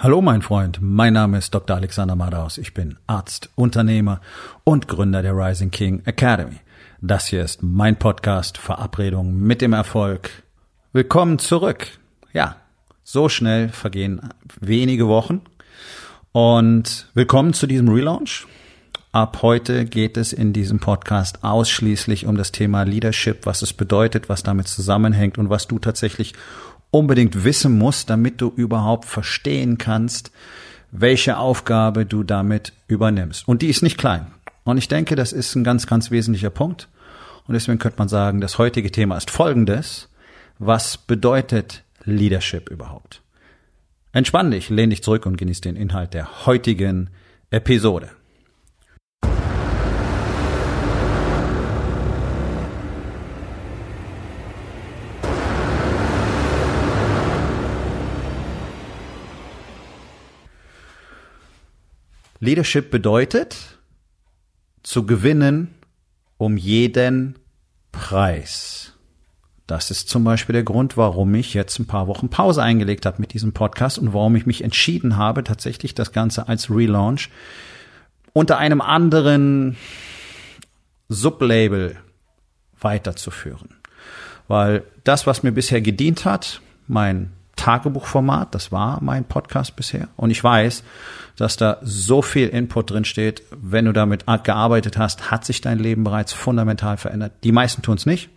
Hallo mein Freund, mein Name ist Dr. Alexander Madaus. Ich bin Arzt, Unternehmer und Gründer der Rising King Academy. Das hier ist mein Podcast Verabredung mit dem Erfolg. Willkommen zurück. Ja, so schnell vergehen wenige Wochen und willkommen zu diesem Relaunch. Ab heute geht es in diesem Podcast ausschließlich um das Thema Leadership, was es bedeutet, was damit zusammenhängt und was du tatsächlich unbedingt wissen musst, damit du überhaupt verstehen kannst, welche Aufgabe du damit übernimmst. Und die ist nicht klein. Und ich denke, das ist ein ganz, ganz wesentlicher Punkt. Und deswegen könnte man sagen, das heutige Thema ist folgendes. Was bedeutet Leadership überhaupt? Entspann dich, lehn dich zurück und genieß den Inhalt der heutigen Episode. Leadership bedeutet, zu gewinnen um jeden Preis. Das ist zum Beispiel der Grund, warum ich jetzt ein paar Wochen Pause eingelegt habe mit diesem Podcast und warum ich mich entschieden habe, tatsächlich das Ganze als Relaunch unter einem anderen Sublabel weiterzuführen. Weil das, was mir bisher gedient hat, mein Tagebuchformat, das war mein Podcast bisher. Und ich weiß, dass da so viel Input drin steht. Wenn du damit gearbeitet hast, hat sich dein Leben bereits fundamental verändert. Die meisten tun es nicht.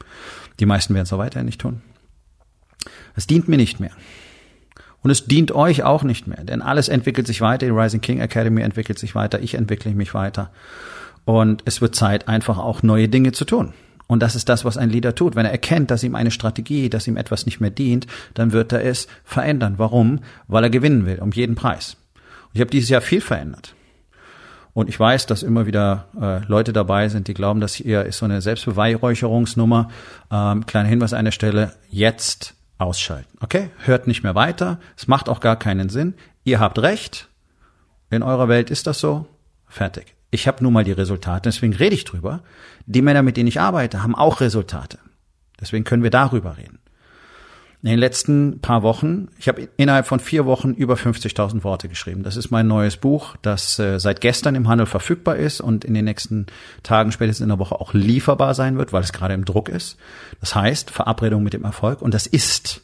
Die meisten werden es auch weiterhin nicht tun. Es dient mir nicht mehr. Und es dient euch auch nicht mehr, denn alles entwickelt sich weiter. Die Rising King Academy entwickelt sich weiter. Ich entwickle mich weiter. Und es wird Zeit, einfach auch neue Dinge zu tun. Und das ist das, was ein Leader tut. Wenn er erkennt, dass ihm eine Strategie, dass ihm etwas nicht mehr dient, dann wird er es verändern. Warum? Weil er gewinnen will, um jeden Preis. Und ich habe dieses Jahr viel verändert. Und ich weiß, dass immer wieder äh, Leute dabei sind, die glauben, dass hier ist so eine Selbstbeweihräucherungsnummer. Ähm, kleiner Hinweis an der Stelle, jetzt ausschalten. Okay? Hört nicht mehr weiter. Es macht auch gar keinen Sinn. Ihr habt recht. In eurer Welt ist das so. Fertig. Ich habe nun mal die Resultate, deswegen rede ich drüber. Die Männer, mit denen ich arbeite, haben auch Resultate. Deswegen können wir darüber reden. In den letzten paar Wochen, ich habe innerhalb von vier Wochen über 50.000 Worte geschrieben. Das ist mein neues Buch, das äh, seit gestern im Handel verfügbar ist und in den nächsten Tagen, spätestens in der Woche auch lieferbar sein wird, weil es gerade im Druck ist. Das heißt, Verabredung mit dem Erfolg. Und das ist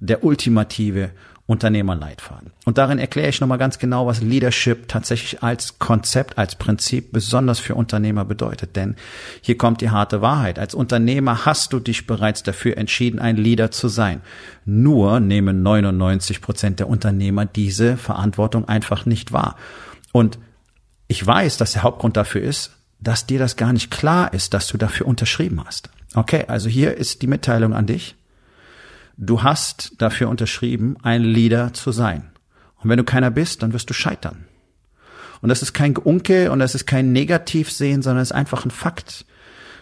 der ultimative Unternehmerleitfaden. Und darin erkläre ich nochmal ganz genau, was Leadership tatsächlich als Konzept, als Prinzip besonders für Unternehmer bedeutet. Denn hier kommt die harte Wahrheit. Als Unternehmer hast du dich bereits dafür entschieden, ein Leader zu sein. Nur nehmen 99 Prozent der Unternehmer diese Verantwortung einfach nicht wahr. Und ich weiß, dass der Hauptgrund dafür ist, dass dir das gar nicht klar ist, dass du dafür unterschrieben hast. Okay, also hier ist die Mitteilung an dich. Du hast dafür unterschrieben, ein Leader zu sein. Und wenn du keiner bist, dann wirst du scheitern. Und das ist kein Geunke und das ist kein Negativsehen, sondern es ist einfach ein Fakt.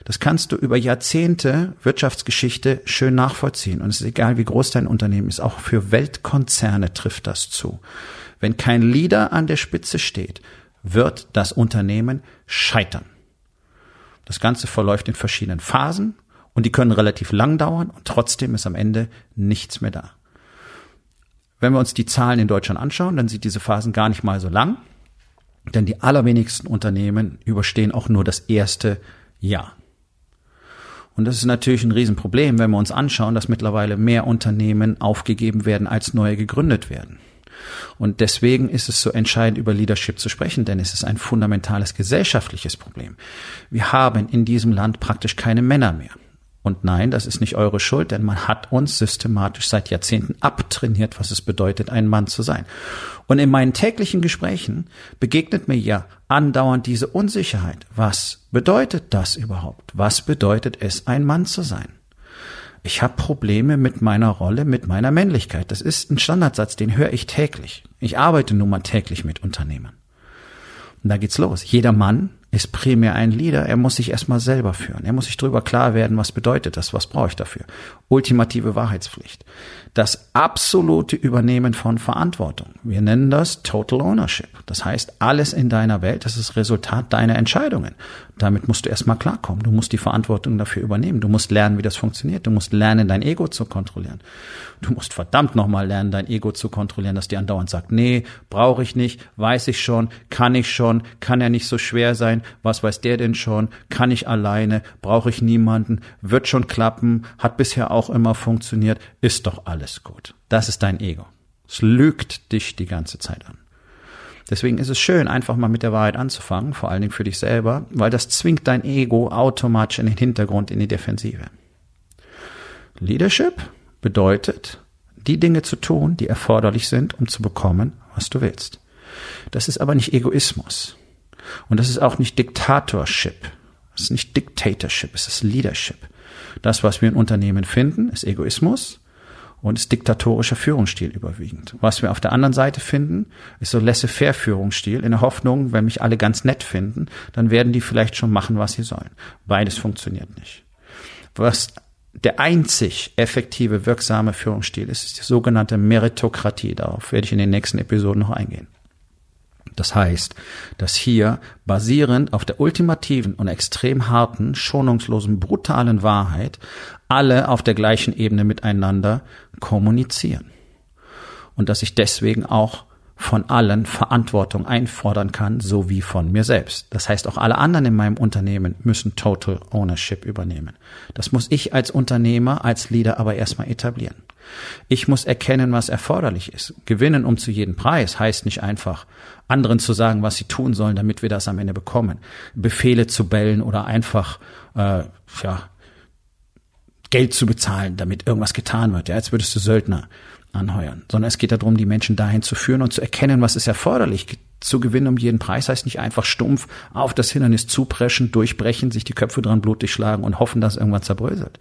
Das kannst du über Jahrzehnte Wirtschaftsgeschichte schön nachvollziehen. Und es ist egal, wie groß dein Unternehmen ist. Auch für Weltkonzerne trifft das zu. Wenn kein Leader an der Spitze steht, wird das Unternehmen scheitern. Das Ganze verläuft in verschiedenen Phasen und die können relativ lang dauern und trotzdem ist am Ende nichts mehr da. Wenn wir uns die Zahlen in Deutschland anschauen, dann sind diese Phasen gar nicht mal so lang, denn die allerwenigsten Unternehmen überstehen auch nur das erste Jahr. Und das ist natürlich ein Riesenproblem, wenn wir uns anschauen, dass mittlerweile mehr Unternehmen aufgegeben werden, als neue gegründet werden. Und deswegen ist es so entscheidend, über Leadership zu sprechen, denn es ist ein fundamentales gesellschaftliches Problem. Wir haben in diesem Land praktisch keine Männer mehr. Und nein, das ist nicht eure Schuld, denn man hat uns systematisch seit Jahrzehnten abtrainiert, was es bedeutet, ein Mann zu sein. Und in meinen täglichen Gesprächen begegnet mir ja andauernd diese Unsicherheit. Was bedeutet das überhaupt? Was bedeutet es, ein Mann zu sein? Ich habe Probleme mit meiner Rolle, mit meiner Männlichkeit. Das ist ein Standardsatz, den höre ich täglich. Ich arbeite nun mal täglich mit Unternehmern. Und da geht's los. Jeder Mann ist primär ein Leader. Er muss sich erstmal selber führen. Er muss sich darüber klar werden, was bedeutet das, was brauche ich dafür. Ultimative Wahrheitspflicht. Das absolute Übernehmen von Verantwortung. Wir nennen das Total Ownership. Das heißt, alles in deiner Welt, das ist Resultat deiner Entscheidungen. Damit musst du erstmal klarkommen. Du musst die Verantwortung dafür übernehmen. Du musst lernen, wie das funktioniert. Du musst lernen, dein Ego zu kontrollieren. Du musst verdammt nochmal lernen, dein Ego zu kontrollieren, dass dir andauernd sagt, nee, brauche ich nicht, weiß ich schon, kann ich schon, kann ja nicht so schwer sein, was weiß der denn schon, kann ich alleine, brauche ich niemanden, wird schon klappen, hat bisher auch immer funktioniert, ist doch alles gut. Das ist dein Ego. Es lügt dich die ganze Zeit an. Deswegen ist es schön, einfach mal mit der Wahrheit anzufangen, vor allen Dingen für dich selber, weil das zwingt dein Ego automatisch in den Hintergrund, in die Defensive. Leadership bedeutet, die Dinge zu tun, die erforderlich sind, um zu bekommen, was du willst. Das ist aber nicht Egoismus. Und das ist auch nicht Diktatorship. Das ist nicht Dictatorship, es ist Leadership. Das, was wir in Unternehmen finden, ist Egoismus und ist diktatorischer Führungsstil überwiegend. Was wir auf der anderen Seite finden, ist so laissez-faire Führungsstil in der Hoffnung, wenn mich alle ganz nett finden, dann werden die vielleicht schon machen, was sie sollen. Beides funktioniert nicht. Was der einzig effektive, wirksame Führungsstil ist, ist die sogenannte Meritokratie. Darauf werde ich in den nächsten Episoden noch eingehen. Das heißt, dass hier basierend auf der ultimativen und extrem harten, schonungslosen, brutalen Wahrheit alle auf der gleichen Ebene miteinander kommunizieren. Und dass ich deswegen auch von allen Verantwortung einfordern kann, so wie von mir selbst. Das heißt, auch alle anderen in meinem Unternehmen müssen Total Ownership übernehmen. Das muss ich als Unternehmer, als Leader aber erstmal etablieren. Ich muss erkennen, was erforderlich ist. Gewinnen um zu jedem Preis heißt nicht einfach, anderen zu sagen, was sie tun sollen, damit wir das am Ende bekommen. Befehle zu bellen oder einfach äh, ja, Geld zu bezahlen, damit irgendwas getan wird. Ja, als würdest du Söldner anheuern. Sondern es geht darum, die Menschen dahin zu führen und zu erkennen, was ist erforderlich. Zu gewinnen um jeden Preis heißt nicht einfach stumpf auf das Hindernis zupreschen, durchbrechen, sich die Köpfe dran blutig schlagen und hoffen, dass irgendwann zerbröselt.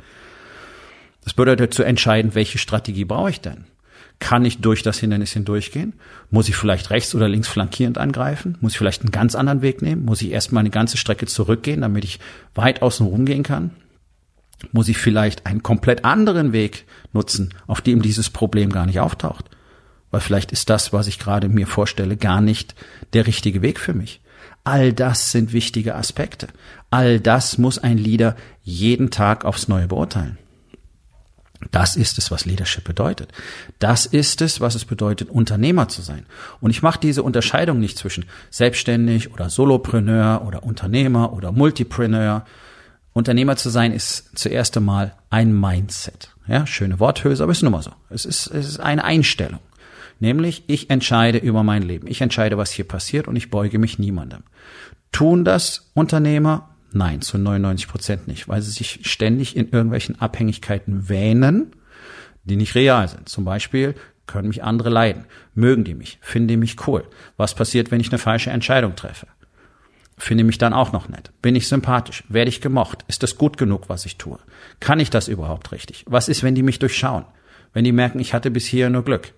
Das bedeutet zu entscheiden, welche Strategie brauche ich denn? Kann ich durch das Hindernis hindurchgehen? Muss ich vielleicht rechts oder links flankierend angreifen? Muss ich vielleicht einen ganz anderen Weg nehmen? Muss ich erstmal eine ganze Strecke zurückgehen, damit ich weit außen rumgehen kann? Muss ich vielleicht einen komplett anderen Weg nutzen, auf dem dieses Problem gar nicht auftaucht. Weil vielleicht ist das, was ich gerade mir vorstelle, gar nicht der richtige Weg für mich. All das sind wichtige Aspekte. All das muss ein Leader jeden Tag aufs Neue beurteilen. Das ist es, was Leadership bedeutet. Das ist es, was es bedeutet, Unternehmer zu sein. Und ich mache diese Unterscheidung nicht zwischen selbstständig oder Solopreneur oder Unternehmer oder Multipreneur Unternehmer zu sein ist zuerst einmal ein Mindset. Ja, schöne Worthülse, aber es ist nun mal so. Es ist, es ist eine Einstellung. Nämlich, ich entscheide über mein Leben. Ich entscheide, was hier passiert und ich beuge mich niemandem. Tun das Unternehmer? Nein, zu 99 Prozent nicht, weil sie sich ständig in irgendwelchen Abhängigkeiten wähnen, die nicht real sind. Zum Beispiel können mich andere leiden. Mögen die mich? Finden die mich cool? Was passiert, wenn ich eine falsche Entscheidung treffe? Finde mich dann auch noch nett? Bin ich sympathisch? Werde ich gemocht? Ist das gut genug, was ich tue? Kann ich das überhaupt richtig? Was ist, wenn die mich durchschauen? Wenn die merken, ich hatte bis hier nur Glück?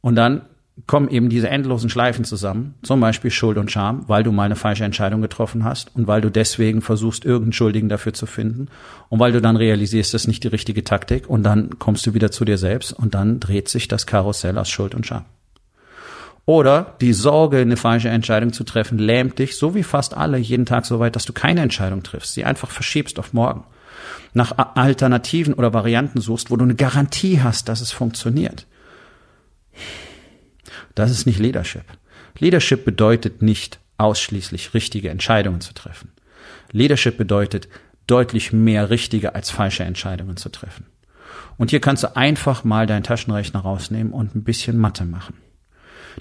Und dann kommen eben diese endlosen Schleifen zusammen, zum Beispiel Schuld und Scham, weil du mal eine falsche Entscheidung getroffen hast und weil du deswegen versuchst, irgendeinen Schuldigen dafür zu finden und weil du dann realisierst, das ist nicht die richtige Taktik und dann kommst du wieder zu dir selbst und dann dreht sich das Karussell aus Schuld und Scham. Oder die Sorge, eine falsche Entscheidung zu treffen, lähmt dich, so wie fast alle, jeden Tag so weit, dass du keine Entscheidung triffst, sie einfach verschiebst auf morgen. Nach Alternativen oder Varianten suchst, wo du eine Garantie hast, dass es funktioniert. Das ist nicht Leadership. Leadership bedeutet nicht ausschließlich richtige Entscheidungen zu treffen. Leadership bedeutet deutlich mehr richtige als falsche Entscheidungen zu treffen. Und hier kannst du einfach mal deinen Taschenrechner rausnehmen und ein bisschen Mathe machen.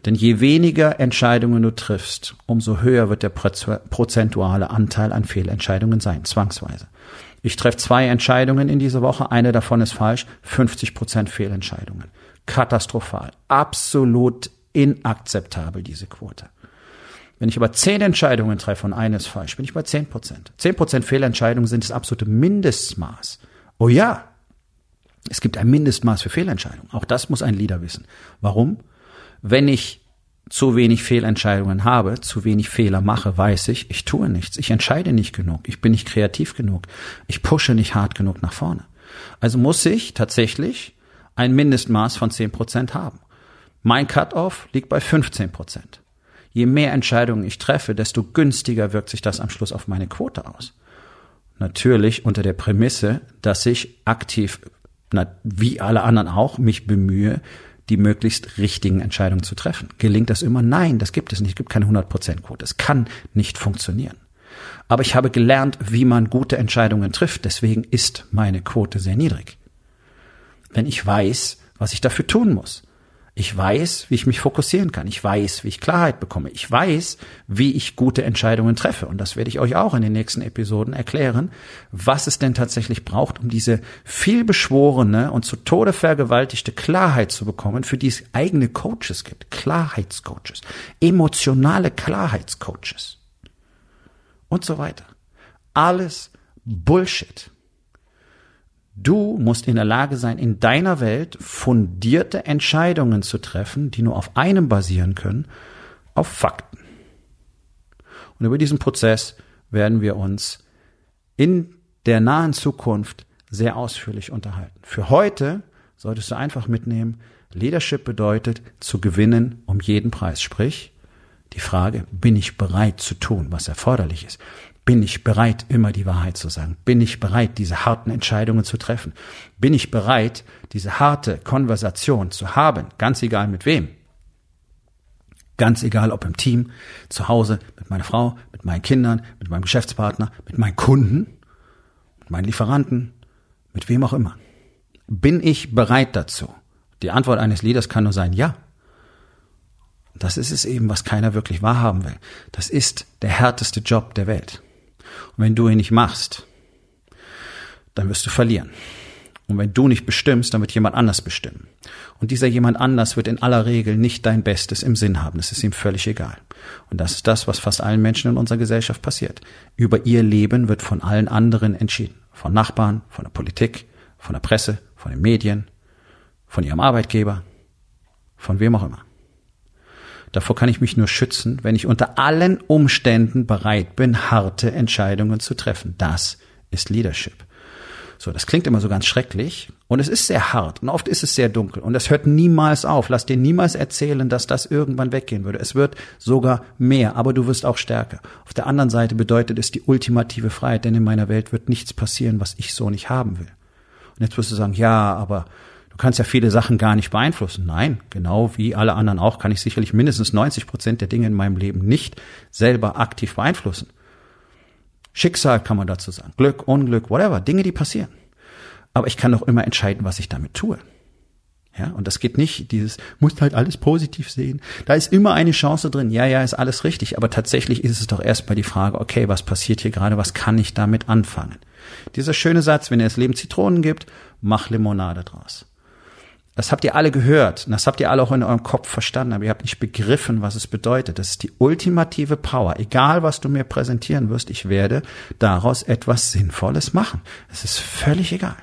Denn je weniger Entscheidungen du triffst, umso höher wird der prozentuale Anteil an Fehlentscheidungen sein, zwangsweise. Ich treffe zwei Entscheidungen in dieser Woche, eine davon ist falsch, 50 Prozent Fehlentscheidungen. Katastrophal. Absolut inakzeptabel, diese Quote. Wenn ich aber zehn Entscheidungen treffe und eine ist falsch, bin ich bei zehn Prozent. Zehn Prozent Fehlentscheidungen sind das absolute Mindestmaß. Oh ja, es gibt ein Mindestmaß für Fehlentscheidungen. Auch das muss ein Leader wissen. Warum? Wenn ich zu wenig Fehlentscheidungen habe, zu wenig Fehler mache, weiß ich, ich tue nichts. Ich entscheide nicht genug. Ich bin nicht kreativ genug. Ich pushe nicht hart genug nach vorne. Also muss ich tatsächlich ein Mindestmaß von 10% haben. Mein Cut-off liegt bei 15%. Je mehr Entscheidungen ich treffe, desto günstiger wirkt sich das am Schluss auf meine Quote aus. Natürlich unter der Prämisse, dass ich aktiv, wie alle anderen auch, mich bemühe, die möglichst richtigen Entscheidungen zu treffen. Gelingt das immer? Nein, das gibt es nicht. Es gibt keine 100%-Quote. Es kann nicht funktionieren. Aber ich habe gelernt, wie man gute Entscheidungen trifft. Deswegen ist meine Quote sehr niedrig. Wenn ich weiß, was ich dafür tun muss. Ich weiß, wie ich mich fokussieren kann. Ich weiß, wie ich Klarheit bekomme. Ich weiß, wie ich gute Entscheidungen treffe. Und das werde ich euch auch in den nächsten Episoden erklären, was es denn tatsächlich braucht, um diese vielbeschworene und zu Tode vergewaltigte Klarheit zu bekommen, für die es eigene Coaches gibt. Klarheitscoaches. Emotionale Klarheitscoaches. Und so weiter. Alles Bullshit. Du musst in der Lage sein, in deiner Welt fundierte Entscheidungen zu treffen, die nur auf einem basieren können, auf Fakten. Und über diesen Prozess werden wir uns in der nahen Zukunft sehr ausführlich unterhalten. Für heute solltest du einfach mitnehmen, Leadership bedeutet zu gewinnen um jeden Preis. Sprich, die Frage, bin ich bereit zu tun, was erforderlich ist? Bin ich bereit, immer die Wahrheit zu sagen? Bin ich bereit, diese harten Entscheidungen zu treffen? Bin ich bereit, diese harte Konversation zu haben? Ganz egal mit wem. Ganz egal, ob im Team, zu Hause, mit meiner Frau, mit meinen Kindern, mit meinem Geschäftspartner, mit meinen Kunden, mit meinen Lieferanten, mit wem auch immer. Bin ich bereit dazu? Die Antwort eines Leaders kann nur sein, ja. Das ist es eben, was keiner wirklich wahrhaben will. Das ist der härteste Job der Welt. Und wenn du ihn nicht machst, dann wirst du verlieren. Und wenn du nicht bestimmst, dann wird jemand anders bestimmen. Und dieser jemand anders wird in aller Regel nicht dein Bestes im Sinn haben. Das ist ihm völlig egal. Und das ist das, was fast allen Menschen in unserer Gesellschaft passiert. Über ihr Leben wird von allen anderen entschieden. Von Nachbarn, von der Politik, von der Presse, von den Medien, von ihrem Arbeitgeber, von wem auch immer. Davor kann ich mich nur schützen, wenn ich unter allen Umständen bereit bin, harte Entscheidungen zu treffen. Das ist Leadership. So, das klingt immer so ganz schrecklich und es ist sehr hart und oft ist es sehr dunkel und das hört niemals auf. Lass dir niemals erzählen, dass das irgendwann weggehen würde. Es wird sogar mehr, aber du wirst auch stärker. Auf der anderen Seite bedeutet es die ultimative Freiheit, denn in meiner Welt wird nichts passieren, was ich so nicht haben will. Und jetzt wirst du sagen, ja, aber kannst ja viele Sachen gar nicht beeinflussen. Nein, genau wie alle anderen auch, kann ich sicherlich mindestens 90 Prozent der Dinge in meinem Leben nicht selber aktiv beeinflussen. Schicksal kann man dazu sagen. Glück, Unglück, whatever. Dinge, die passieren. Aber ich kann doch immer entscheiden, was ich damit tue. Ja, und das geht nicht, dieses, musst halt alles positiv sehen. Da ist immer eine Chance drin. Ja, ja, ist alles richtig. Aber tatsächlich ist es doch erstmal die Frage, okay, was passiert hier gerade? Was kann ich damit anfangen? Dieser schöne Satz, wenn es Leben Zitronen gibt, mach Limonade draus. Das habt ihr alle gehört und das habt ihr alle auch in eurem Kopf verstanden, aber ihr habt nicht begriffen, was es bedeutet. Das ist die ultimative Power. Egal, was du mir präsentieren wirst, ich werde daraus etwas Sinnvolles machen. Es ist völlig egal.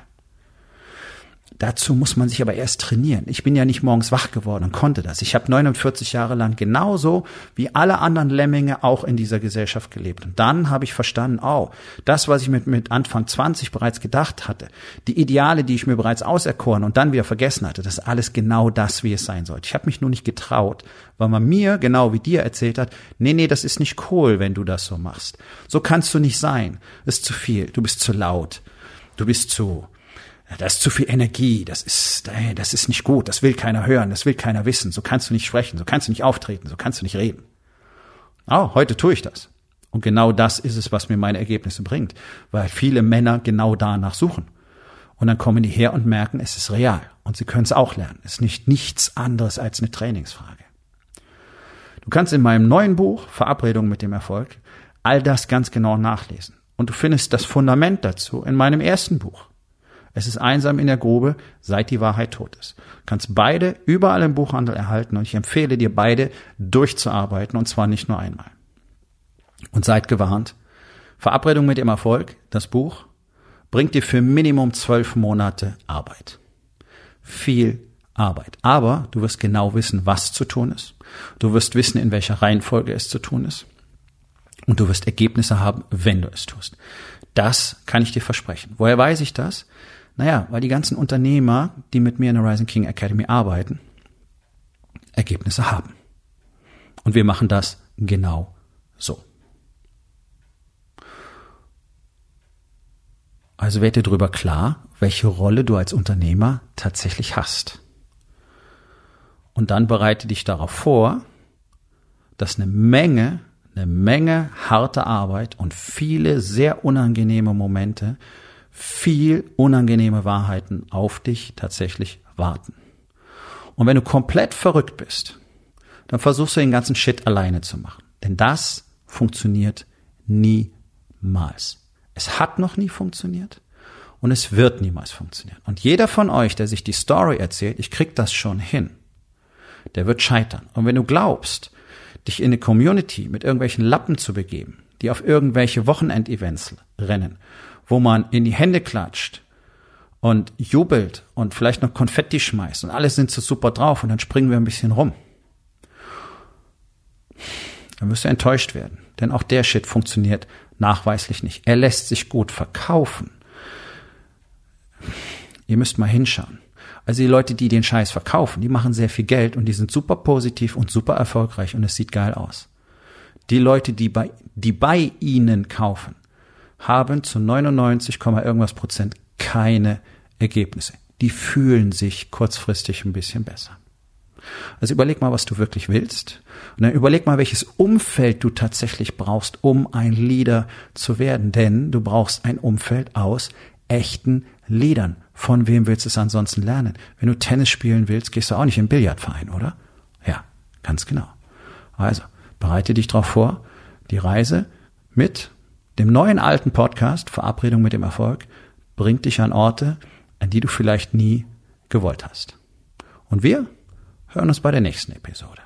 Dazu muss man sich aber erst trainieren. Ich bin ja nicht morgens wach geworden und konnte das. Ich habe 49 Jahre lang genauso wie alle anderen Lemminge auch in dieser Gesellschaft gelebt. Und dann habe ich verstanden, oh, das, was ich mit, mit Anfang 20 bereits gedacht hatte, die Ideale, die ich mir bereits auserkoren und dann wieder vergessen hatte, das ist alles genau das, wie es sein sollte. Ich habe mich nur nicht getraut, weil man mir, genau wie dir erzählt hat, nee, nee, das ist nicht cool, wenn du das so machst. So kannst du nicht sein. Das ist zu viel. Du bist zu laut. Du bist zu das ist zu viel Energie, das ist, das ist nicht gut, das will keiner hören, das will keiner wissen, so kannst du nicht sprechen, so kannst du nicht auftreten, so kannst du nicht reden. Oh, heute tue ich das. Und genau das ist es, was mir meine Ergebnisse bringt, weil viele Männer genau danach suchen. Und dann kommen die her und merken, es ist real. Und sie können es auch lernen. Es ist nicht nichts anderes als eine Trainingsfrage. Du kannst in meinem neuen Buch, Verabredung mit dem Erfolg, all das ganz genau nachlesen. Und du findest das Fundament dazu in meinem ersten Buch. Es ist einsam in der Grube, seit die Wahrheit tot ist. Du kannst beide überall im Buchhandel erhalten und ich empfehle dir beide durchzuarbeiten und zwar nicht nur einmal. Und seid gewarnt. Verabredung mit dem Erfolg, das Buch, bringt dir für Minimum zwölf Monate Arbeit. Viel Arbeit. Aber du wirst genau wissen, was zu tun ist. Du wirst wissen, in welcher Reihenfolge es zu tun ist. Und du wirst Ergebnisse haben, wenn du es tust. Das kann ich dir versprechen. Woher weiß ich das? Naja, weil die ganzen Unternehmer, die mit mir in der Rising King Academy arbeiten, Ergebnisse haben. Und wir machen das genau so. Also werd dir darüber klar, welche Rolle du als Unternehmer tatsächlich hast. Und dann bereite dich darauf vor, dass eine Menge, eine Menge harte Arbeit und viele sehr unangenehme Momente, viel unangenehme Wahrheiten auf dich tatsächlich warten. Und wenn du komplett verrückt bist, dann versuchst du den ganzen Shit alleine zu machen. Denn das funktioniert niemals. Es hat noch nie funktioniert und es wird niemals funktionieren. Und jeder von euch, der sich die Story erzählt, ich krieg das schon hin, der wird scheitern. Und wenn du glaubst, dich in eine Community mit irgendwelchen Lappen zu begeben, die auf irgendwelche Wochenendevents rennen, wo man in die Hände klatscht und jubelt und vielleicht noch Konfetti schmeißt und alle sind so super drauf und dann springen wir ein bisschen rum. Dann wirst du enttäuscht werden, denn auch der Shit funktioniert nachweislich nicht. Er lässt sich gut verkaufen. Ihr müsst mal hinschauen. Also die Leute, die den Scheiß verkaufen, die machen sehr viel Geld und die sind super positiv und super erfolgreich und es sieht geil aus. Die Leute, die bei, die bei ihnen kaufen, haben zu 99, irgendwas Prozent keine Ergebnisse. Die fühlen sich kurzfristig ein bisschen besser. Also überleg mal, was du wirklich willst. Und dann überleg mal, welches Umfeld du tatsächlich brauchst, um ein Leader zu werden. Denn du brauchst ein Umfeld aus echten Leadern. Von wem willst du es ansonsten lernen? Wenn du Tennis spielen willst, gehst du auch nicht im Billardverein, oder? Ja, ganz genau. Also, bereite dich darauf vor, die Reise mit dem neuen alten Podcast Verabredung mit dem Erfolg bringt dich an Orte, an die du vielleicht nie gewollt hast. Und wir hören uns bei der nächsten Episode.